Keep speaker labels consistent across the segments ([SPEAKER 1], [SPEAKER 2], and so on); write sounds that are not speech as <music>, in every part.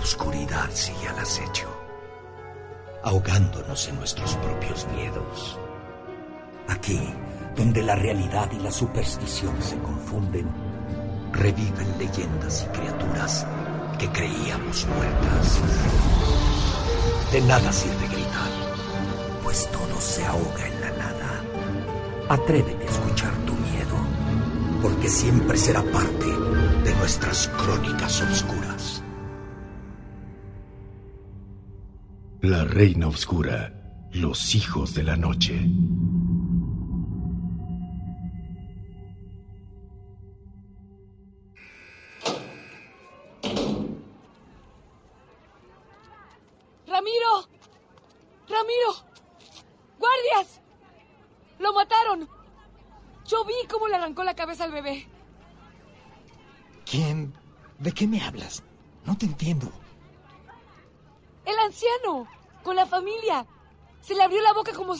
[SPEAKER 1] Oscuridad sigue al acecho, ahogándonos en nuestros propios miedos. Aquí, donde la realidad y la superstición se confunden, reviven leyendas y criaturas que creíamos muertas. De nada sirve gritar, pues todo se ahoga en la nada. Atrévete a escuchar tu miedo, porque siempre será parte de nuestras crónicas oscuras.
[SPEAKER 2] La Reina Oscura, los hijos de la noche.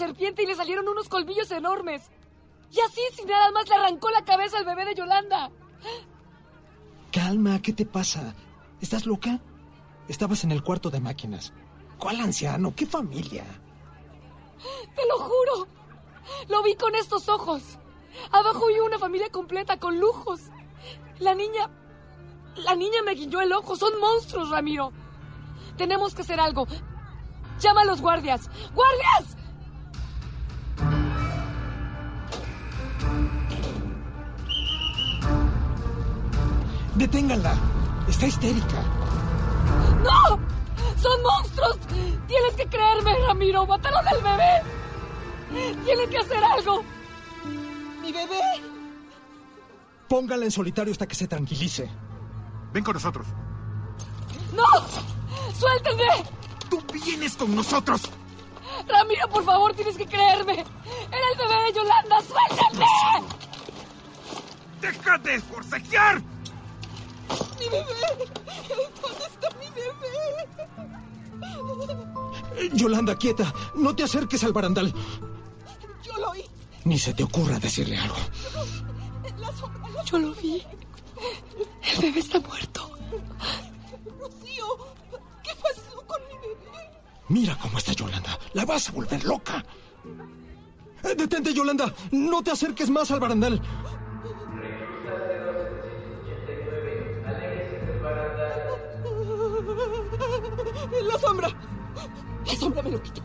[SPEAKER 3] Serpiente y le salieron unos colmillos enormes. Y así, sin nada más, le arrancó la cabeza al bebé de Yolanda.
[SPEAKER 4] Calma, ¿qué te pasa? ¿Estás loca? Estabas en el cuarto de máquinas. ¿Cuál anciano? ¿Qué familia?
[SPEAKER 3] Te lo juro. Lo vi con estos ojos. Abajo vi una familia completa con lujos. La niña... La niña me guiñó el ojo. Son monstruos, Ramiro. Tenemos que hacer algo. Llama a los guardias. ¡Guardias!
[SPEAKER 4] Deténganla. Está histérica.
[SPEAKER 3] ¡No! ¡Son monstruos! Tienes que creerme, Ramiro. ¡Mataron al bebé! Tienes que hacer algo. ¡Mi bebé!
[SPEAKER 4] Póngala en solitario hasta que se tranquilice.
[SPEAKER 5] Ven con nosotros.
[SPEAKER 3] ¡No! ¡Suéltenme!
[SPEAKER 5] ¡Tú vienes con nosotros!
[SPEAKER 3] Ramiro, por favor, tienes que creerme. Era el bebé de Yolanda. ¡Suéltenme!
[SPEAKER 5] ¡Deja de forcejear!
[SPEAKER 3] ¡Mi bebé! ¿Dónde está mi bebé?
[SPEAKER 4] Yolanda, quieta. No te acerques al barandal.
[SPEAKER 3] Yo lo oí.
[SPEAKER 4] Ni se te ocurra decirle algo.
[SPEAKER 3] En la sombra. Yo lo vi. El bebé está muerto. Rocío, ¿qué pasó con mi bebé?
[SPEAKER 4] Mira cómo está Yolanda. La vas a volver loca. Eh, Detente, Yolanda. No te acerques más al barandal.
[SPEAKER 3] La sombra. La sombra me lo quitó.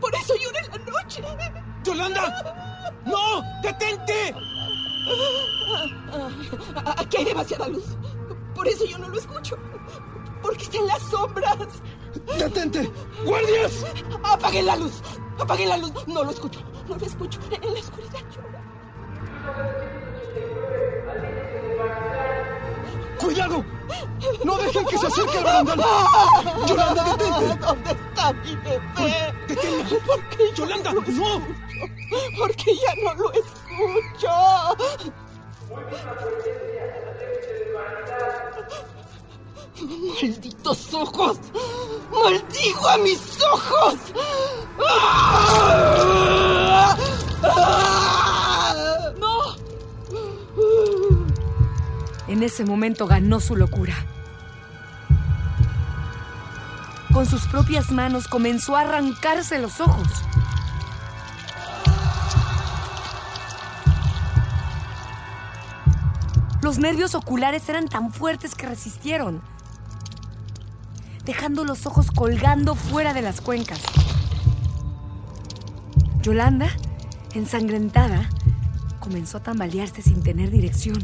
[SPEAKER 3] Por eso lloré en la noche.
[SPEAKER 4] ¡Yolanda! ¡No! ¡Detente!
[SPEAKER 3] Aquí hay demasiada luz. Por eso yo no lo escucho. Porque está en las sombras.
[SPEAKER 4] ¡Detente! ¡Guardias!
[SPEAKER 3] Apaguen la luz. Apaguen la luz. No lo escucho. No lo escucho. En la oscuridad llora.
[SPEAKER 4] ¡Cuidado! ¡No dejen que se acerque al barandal! ¡Yolanda, detente!
[SPEAKER 3] ¿Dónde está mi bebé?
[SPEAKER 4] ¡Deténla!
[SPEAKER 3] ¿Por qué
[SPEAKER 4] ¡Yolanda,
[SPEAKER 3] no
[SPEAKER 4] no!
[SPEAKER 3] Porque ya no lo escucho. ¡Malditos ojos! ¡Maldigo a mis ojos! ¡No!
[SPEAKER 6] En ese momento ganó su locura. Con sus propias manos comenzó a arrancarse los ojos. Los nervios oculares eran tan fuertes que resistieron, dejando los ojos colgando fuera de las cuencas. Yolanda, ensangrentada, comenzó a tambalearse sin tener dirección,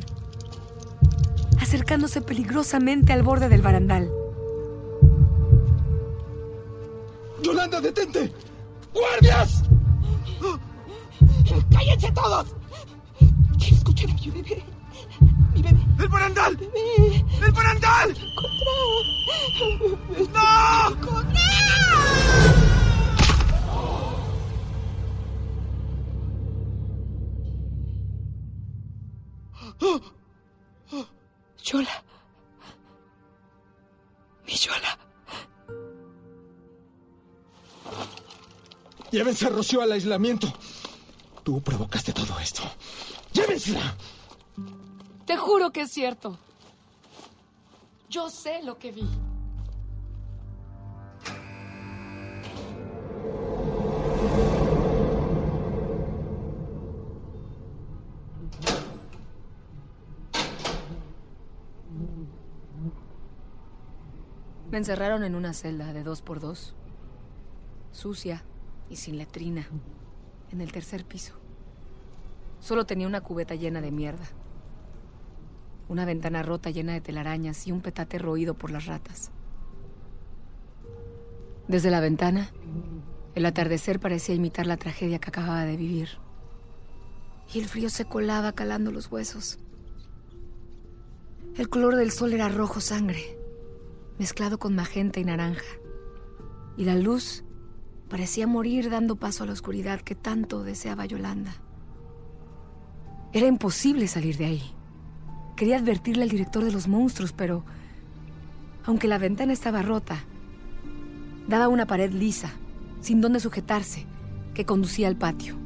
[SPEAKER 6] acercándose peligrosamente al borde del barandal.
[SPEAKER 4] ¡Yolanda, detente! ¡Guardias!
[SPEAKER 3] ¡Cállense todos! Quiero escuchar a mi bebé. Mi bebé.
[SPEAKER 5] ¡El barandal!
[SPEAKER 3] Bebé.
[SPEAKER 5] ¡El barandal!
[SPEAKER 3] ¡Contra!
[SPEAKER 5] ¡No!
[SPEAKER 3] Yola. Mi Yola.
[SPEAKER 4] Llévense a Rocío al aislamiento. Tú provocaste todo esto. ¡Llévensela!
[SPEAKER 3] Te juro que es cierto. Yo sé lo que vi.
[SPEAKER 6] Me encerraron en una celda de dos por dos, sucia y sin letrina, en el tercer piso. Solo tenía una cubeta llena de mierda, una ventana rota llena de telarañas y un petate roído por las ratas. Desde la ventana, el atardecer parecía imitar la tragedia que acababa de vivir. Y el frío se colaba calando los huesos. El color del sol era rojo sangre, mezclado con magenta y naranja. Y la luz parecía morir dando paso a la oscuridad que tanto deseaba Yolanda. Era imposible salir de ahí. Quería advertirle al director de los monstruos, pero aunque la ventana estaba rota, daba una pared lisa, sin donde sujetarse, que conducía al patio,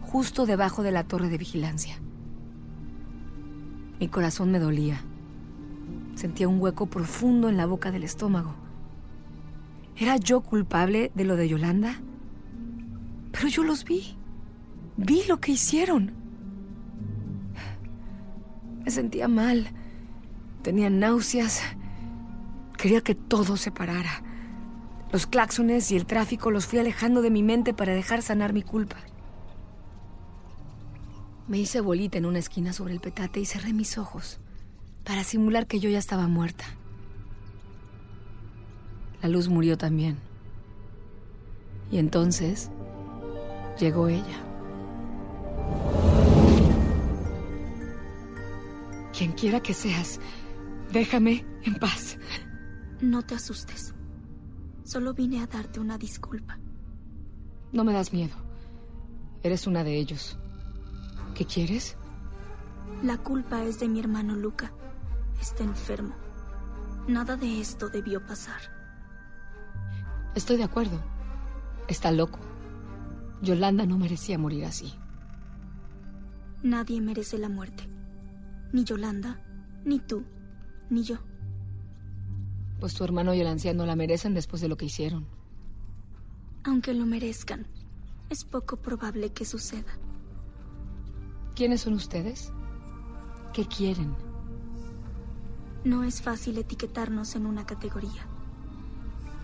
[SPEAKER 6] justo debajo de la torre de vigilancia. Mi corazón me dolía. Sentía un hueco profundo en la boca del estómago. ¿Era yo culpable de lo de Yolanda? Pero yo los vi. Vi lo que hicieron. Me sentía mal. Tenía náuseas. Quería que todo se parara. Los claxones y el tráfico los fui alejando de mi mente para dejar sanar mi culpa. Me hice bolita en una esquina sobre el petate y cerré mis ojos para simular que yo ya estaba muerta. La luz murió también. Y entonces llegó ella. Quien quiera que seas, déjame en paz.
[SPEAKER 7] No te asustes. Solo vine a darte una disculpa.
[SPEAKER 6] No me das miedo. Eres una de ellos. ¿Qué quieres?
[SPEAKER 7] La culpa es de mi hermano Luca. Está enfermo. Nada de esto debió pasar.
[SPEAKER 6] Estoy de acuerdo. Está loco. Yolanda no merecía morir así.
[SPEAKER 7] Nadie merece la muerte. Ni Yolanda, ni tú, ni yo.
[SPEAKER 6] Pues tu hermano y el anciano la merecen después de lo que hicieron.
[SPEAKER 7] Aunque lo merezcan, es poco probable que suceda.
[SPEAKER 6] ¿Quiénes son ustedes? ¿Qué quieren?
[SPEAKER 7] No es fácil etiquetarnos en una categoría.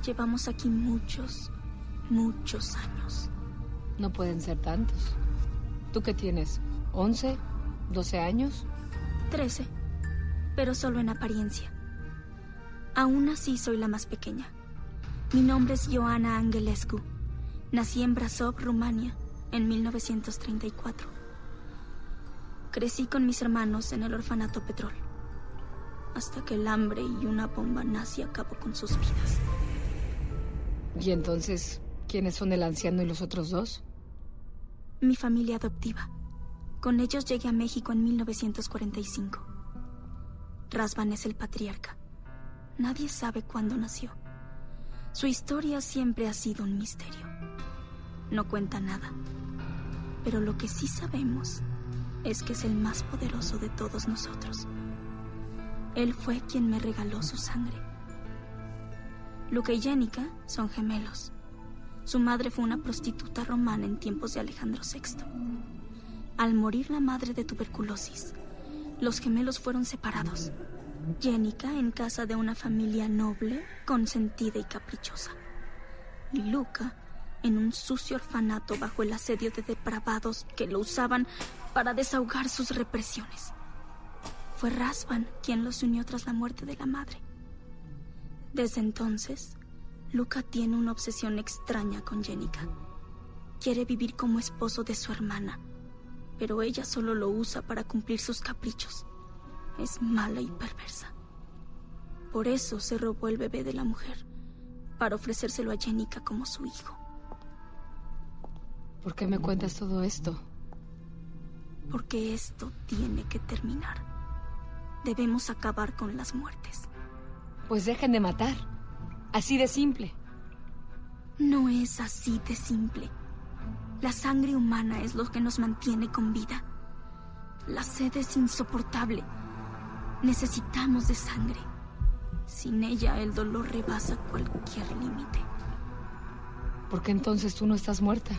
[SPEAKER 7] Llevamos aquí muchos, muchos años.
[SPEAKER 6] No pueden ser tantos. ¿Tú qué tienes? ¿11? ¿12 años?
[SPEAKER 7] Trece, pero solo en apariencia. Aún así soy la más pequeña. Mi nombre es Joana Angelescu. Nací en Brasov, Rumania, en 1934. Crecí con mis hermanos en el orfanato Petrol, hasta que el hambre y una bomba nazi acabó con sus vidas.
[SPEAKER 6] ¿Y entonces quiénes son el anciano y los otros dos?
[SPEAKER 7] Mi familia adoptiva. Con ellos llegué a México en 1945. Rasvan es el patriarca. Nadie sabe cuándo nació. Su historia siempre ha sido un misterio. No cuenta nada. Pero lo que sí sabemos es que es el más poderoso de todos nosotros. Él fue quien me regaló su sangre. Luca y Jenica son gemelos. Su madre fue una prostituta romana en tiempos de Alejandro VI. Al morir la madre de tuberculosis, los gemelos fueron separados. Jenica en casa de una familia noble, consentida y caprichosa. Y Luca en un sucio orfanato bajo el asedio de depravados que lo usaban para desahogar sus represiones. Fue Rasvan quien los unió tras la muerte de la madre. Desde entonces, Luca tiene una obsesión extraña con Jenica. Quiere vivir como esposo de su hermana, pero ella solo lo usa para cumplir sus caprichos. Es mala y perversa. Por eso se robó el bebé de la mujer, para ofrecérselo a Jenica como su hijo.
[SPEAKER 6] ¿Por qué me cuentas todo esto?
[SPEAKER 7] Porque esto tiene que terminar. Debemos acabar con las muertes.
[SPEAKER 6] Pues dejen de matar. Así de simple.
[SPEAKER 7] No es así de simple. La sangre humana es lo que nos mantiene con vida. La sed es insoportable. Necesitamos de sangre. Sin ella el dolor rebasa cualquier límite.
[SPEAKER 6] ¿Por qué entonces tú no estás muerta?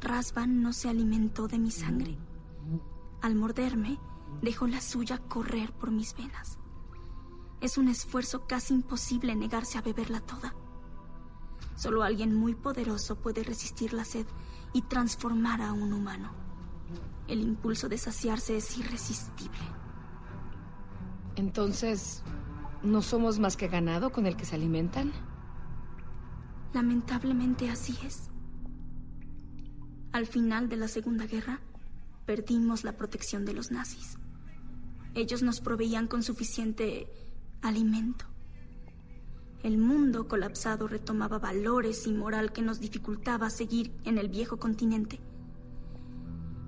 [SPEAKER 7] Rasvan no se alimentó de mi sangre. Al morderme, dejó la suya correr por mis venas. Es un esfuerzo casi imposible negarse a beberla toda. Solo alguien muy poderoso puede resistir la sed y transformar a un humano. El impulso de saciarse es irresistible.
[SPEAKER 6] Entonces, ¿no somos más que ganado con el que se alimentan?
[SPEAKER 7] Lamentablemente así es. Al final de la Segunda Guerra, perdimos la protección de los nazis. Ellos nos proveían con suficiente alimento. El mundo colapsado retomaba valores y moral que nos dificultaba seguir en el viejo continente.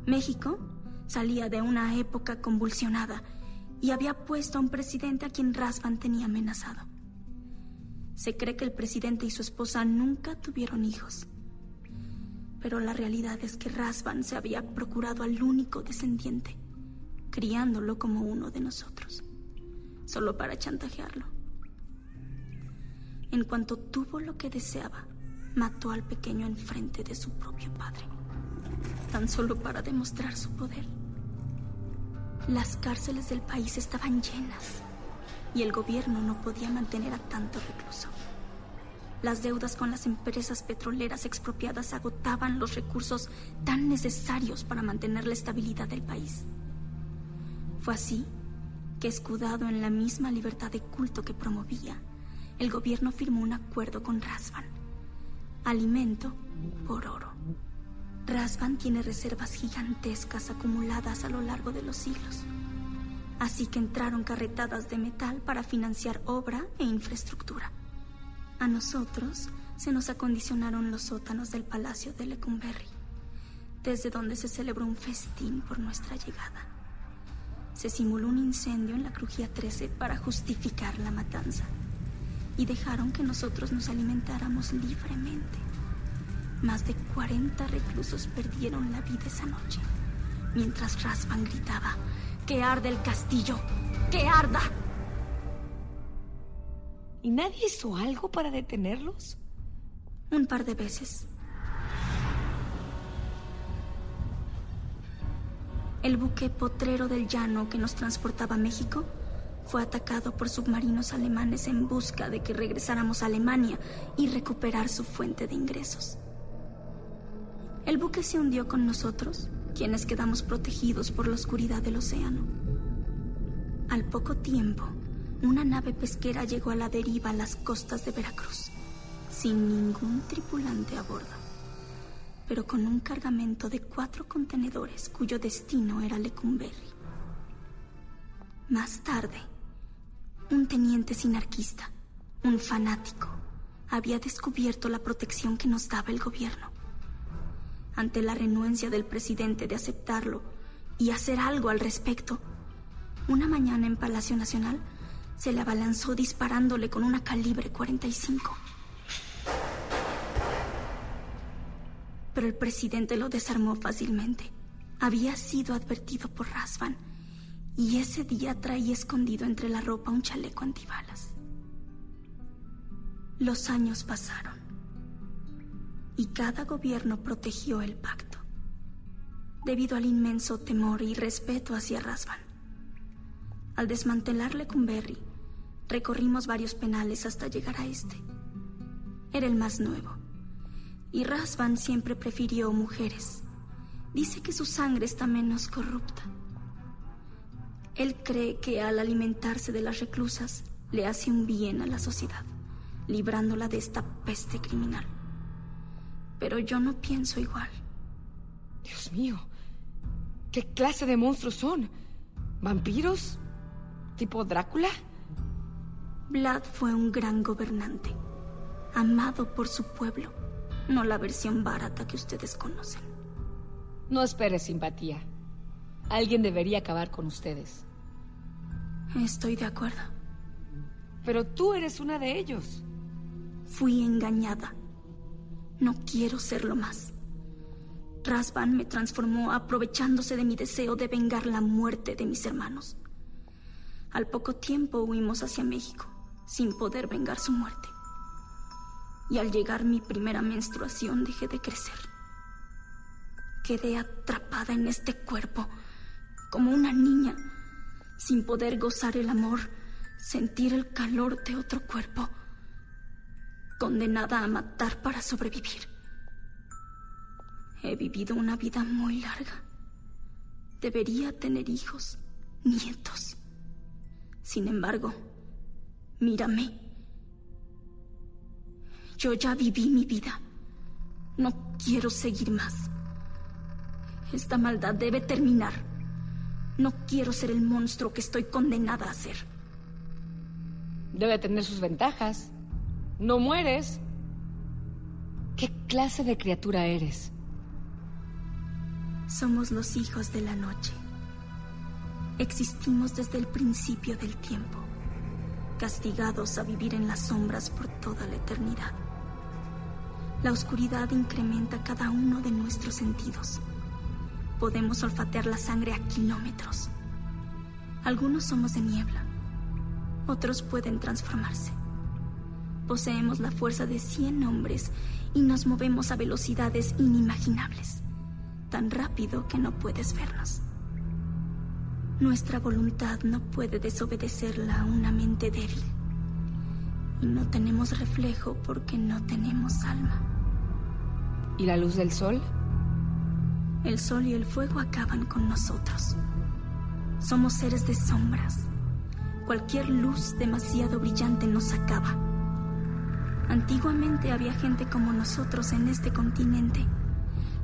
[SPEAKER 7] México salía de una época convulsionada y había puesto a un presidente a quien Rasvan tenía amenazado. Se cree que el presidente y su esposa nunca tuvieron hijos. Pero la realidad es que Rasvan se había procurado al único descendiente, criándolo como uno de nosotros, solo para chantajearlo. En cuanto tuvo lo que deseaba, mató al pequeño enfrente de su propio padre, tan solo para demostrar su poder. Las cárceles del país estaban llenas y el gobierno no podía mantener a tanto. Las deudas con las empresas petroleras expropiadas agotaban los recursos tan necesarios para mantener la estabilidad del país. Fue así que, escudado en la misma libertad de culto que promovía, el gobierno firmó un acuerdo con Rasvan. Alimento por oro. Rasvan tiene reservas gigantescas acumuladas a lo largo de los siglos. Así que entraron carretadas de metal para financiar obra e infraestructura. A nosotros se nos acondicionaron los sótanos del Palacio de Lecumberri, desde donde se celebró un festín por nuestra llegada. Se simuló un incendio en la crujía 13 para justificar la matanza y dejaron que nosotros nos alimentáramos libremente. Más de 40 reclusos perdieron la vida esa noche, mientras Rasvan gritaba, ¡Que arde el castillo! ¡Que arda!
[SPEAKER 6] ¿Y nadie hizo algo para detenerlos?
[SPEAKER 7] Un par de veces. El buque potrero del llano que nos transportaba a México fue atacado por submarinos alemanes en busca de que regresáramos a Alemania y recuperar su fuente de ingresos. El buque se hundió con nosotros, quienes quedamos protegidos por la oscuridad del océano. Al poco tiempo, una nave pesquera llegó a la deriva a las costas de Veracruz, sin ningún tripulante a bordo, pero con un cargamento de cuatro contenedores cuyo destino era Lecumberri. Más tarde, un teniente sinarquista, un fanático, había descubierto la protección que nos daba el gobierno. Ante la renuencia del presidente de aceptarlo y hacer algo al respecto, una mañana en Palacio Nacional, se le abalanzó disparándole con una calibre 45. Pero el presidente lo desarmó fácilmente. Había sido advertido por Rasvan y ese día traía escondido entre la ropa un chaleco antibalas. Los años pasaron y cada gobierno protegió el pacto. debido al inmenso temor y respeto hacia Rasvan. Al desmantelarle con Berry, recorrimos varios penales hasta llegar a este. Era el más nuevo, y Rasvan siempre prefirió mujeres. Dice que su sangre está menos corrupta. Él cree que al alimentarse de las reclusas le hace un bien a la sociedad, librándola de esta peste criminal. Pero yo no pienso igual.
[SPEAKER 6] Dios mío, ¿qué clase de monstruos son? ¿Vampiros? ¿Tipo Drácula?
[SPEAKER 7] Vlad fue un gran gobernante, amado por su pueblo, no la versión barata que ustedes conocen.
[SPEAKER 6] No esperes simpatía. Alguien debería acabar con ustedes.
[SPEAKER 7] Estoy de acuerdo.
[SPEAKER 6] Pero tú eres una de ellos.
[SPEAKER 7] Fui engañada. No quiero serlo más. Rasvan me transformó aprovechándose de mi deseo de vengar la muerte de mis hermanos. Al poco tiempo huimos hacia México, sin poder vengar su muerte. Y al llegar mi primera menstruación dejé de crecer. Quedé atrapada en este cuerpo, como una niña, sin poder gozar el amor, sentir el calor de otro cuerpo, condenada a matar para sobrevivir. He vivido una vida muy larga. Debería tener hijos, nietos. Sin embargo, mírame. Yo ya viví mi vida. No quiero seguir más. Esta maldad debe terminar. No quiero ser el monstruo que estoy condenada a ser.
[SPEAKER 6] Debe tener sus ventajas. No mueres. ¿Qué clase de criatura eres?
[SPEAKER 7] Somos los hijos de la noche. Existimos desde el principio del tiempo, castigados a vivir en las sombras por toda la eternidad. La oscuridad incrementa cada uno de nuestros sentidos. Podemos olfatear la sangre a kilómetros. Algunos somos de niebla, otros pueden transformarse. Poseemos la fuerza de 100 hombres y nos movemos a velocidades inimaginables, tan rápido que no puedes vernos. Nuestra voluntad no puede desobedecerla a una mente débil. Y no tenemos reflejo porque no tenemos alma.
[SPEAKER 6] ¿Y la luz del sol?
[SPEAKER 7] El sol y el fuego acaban con nosotros. Somos seres de sombras. Cualquier luz demasiado brillante nos acaba. Antiguamente había gente como nosotros en este continente.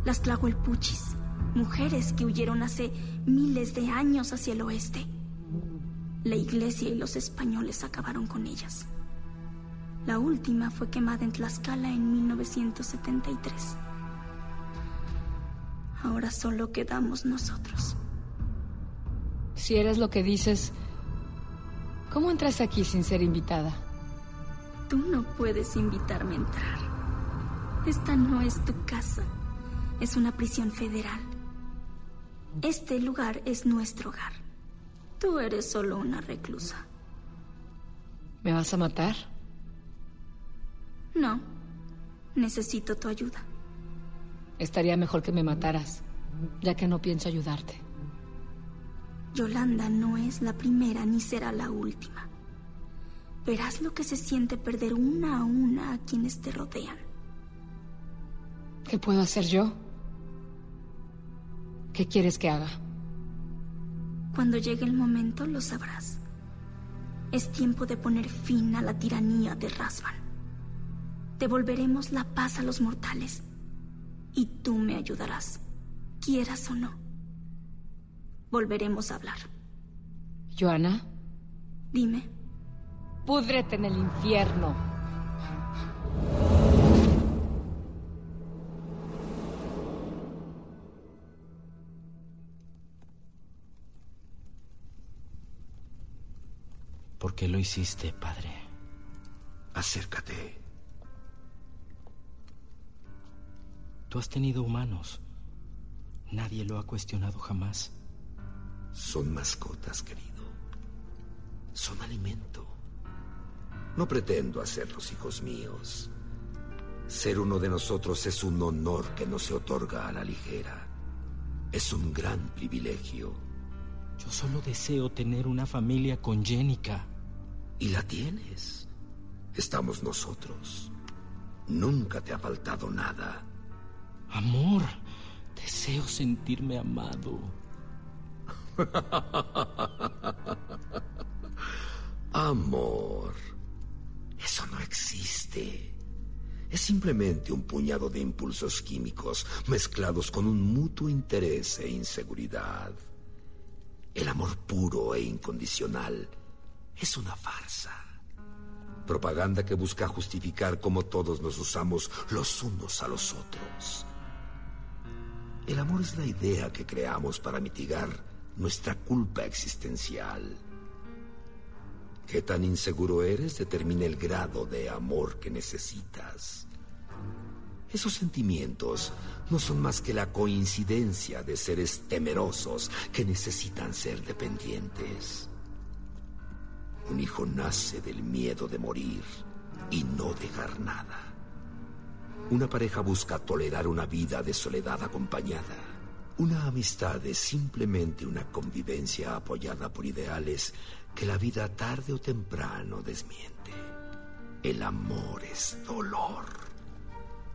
[SPEAKER 7] Las Tlahuelpuchis, mujeres que huyeron hace miles de años hacia el oeste. La iglesia y los españoles acabaron con ellas. La última fue quemada en Tlaxcala en 1973. Ahora solo quedamos nosotros.
[SPEAKER 6] Si eres lo que dices, ¿cómo entras aquí sin ser invitada?
[SPEAKER 7] Tú no puedes invitarme a entrar. Esta no es tu casa. Es una prisión federal. Este lugar es nuestro hogar. Tú eres solo una reclusa.
[SPEAKER 6] ¿Me vas a matar?
[SPEAKER 7] No. Necesito tu ayuda.
[SPEAKER 6] Estaría mejor que me mataras, ya que no pienso ayudarte.
[SPEAKER 7] Yolanda no es la primera ni será la última. Verás lo que se siente perder una a una a quienes te rodean.
[SPEAKER 6] ¿Qué puedo hacer yo? ¿Qué quieres que haga?
[SPEAKER 7] Cuando llegue el momento lo sabrás. Es tiempo de poner fin a la tiranía de Rasvan. Devolveremos la paz a los mortales. Y tú me ayudarás, quieras o no. Volveremos a hablar.
[SPEAKER 6] Joana,
[SPEAKER 7] Dime,
[SPEAKER 6] púdrete en el infierno.
[SPEAKER 8] Qué lo hiciste, padre?
[SPEAKER 1] Acércate.
[SPEAKER 8] Tú has tenido humanos. Nadie lo ha cuestionado jamás.
[SPEAKER 1] Son mascotas, querido. Son alimento. No pretendo hacerlos hijos míos. Ser uno de nosotros es un honor que no se otorga a la ligera. Es un gran privilegio.
[SPEAKER 8] Yo solo deseo tener una familia con Jenica.
[SPEAKER 1] Y la tienes. Estamos nosotros. Nunca te ha faltado nada.
[SPEAKER 8] Amor, deseo sentirme amado. <laughs>
[SPEAKER 1] Amor. Eso no existe. Es simplemente un puñado de impulsos químicos mezclados con un mutuo interés e inseguridad. El amor puro e incondicional es una farsa. Propaganda que busca justificar cómo todos nos usamos los unos a los otros. El amor es la idea que creamos para mitigar nuestra culpa existencial. Qué tan inseguro eres determina el grado de amor que necesitas. Esos sentimientos no son más que la coincidencia de seres temerosos que necesitan ser dependientes. Un hijo nace del miedo de morir y no dejar nada. Una pareja busca tolerar una vida de soledad acompañada. Una amistad es simplemente una convivencia apoyada por ideales que la vida tarde o temprano desmiente. El amor es dolor,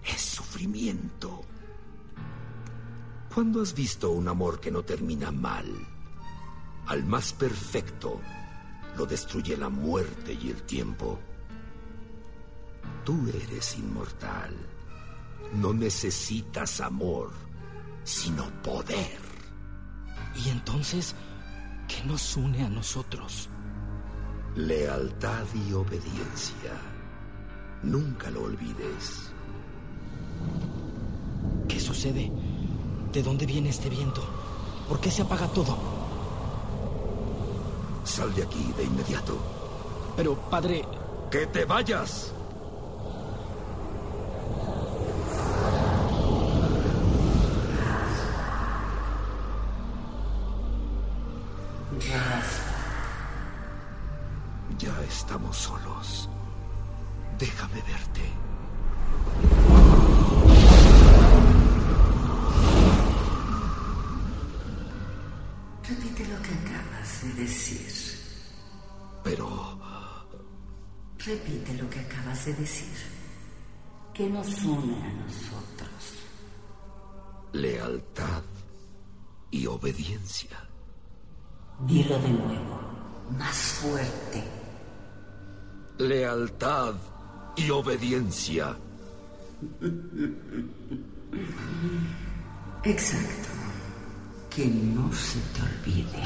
[SPEAKER 1] es sufrimiento. ¿Cuándo has visto un amor que no termina mal? Al más perfecto lo destruye la muerte y el tiempo. Tú eres inmortal. No necesitas amor, sino poder.
[SPEAKER 8] ¿Y entonces qué nos une a nosotros?
[SPEAKER 1] Lealtad y obediencia. Nunca lo olvides.
[SPEAKER 8] ¿Qué sucede? ¿De dónde viene este viento? ¿Por qué se apaga todo?
[SPEAKER 1] Sal de aquí de inmediato.
[SPEAKER 8] Pero, padre...
[SPEAKER 1] ¡Que te vayas!
[SPEAKER 9] Nos une a nosotros?
[SPEAKER 1] Lealtad y obediencia.
[SPEAKER 9] Dilo de nuevo, más fuerte.
[SPEAKER 1] Lealtad y obediencia.
[SPEAKER 9] Exacto. Que no se te olvide.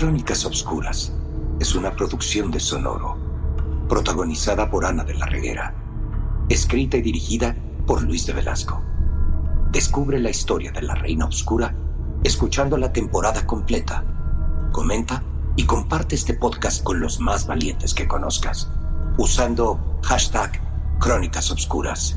[SPEAKER 10] Crónicas Obscuras es una producción de Sonoro, protagonizada por Ana de la Reguera, escrita y dirigida por Luis de Velasco. Descubre la historia de la Reina Obscura escuchando la temporada completa. Comenta y comparte este podcast con los más valientes que conozcas, usando hashtag Crónicas Obscuras.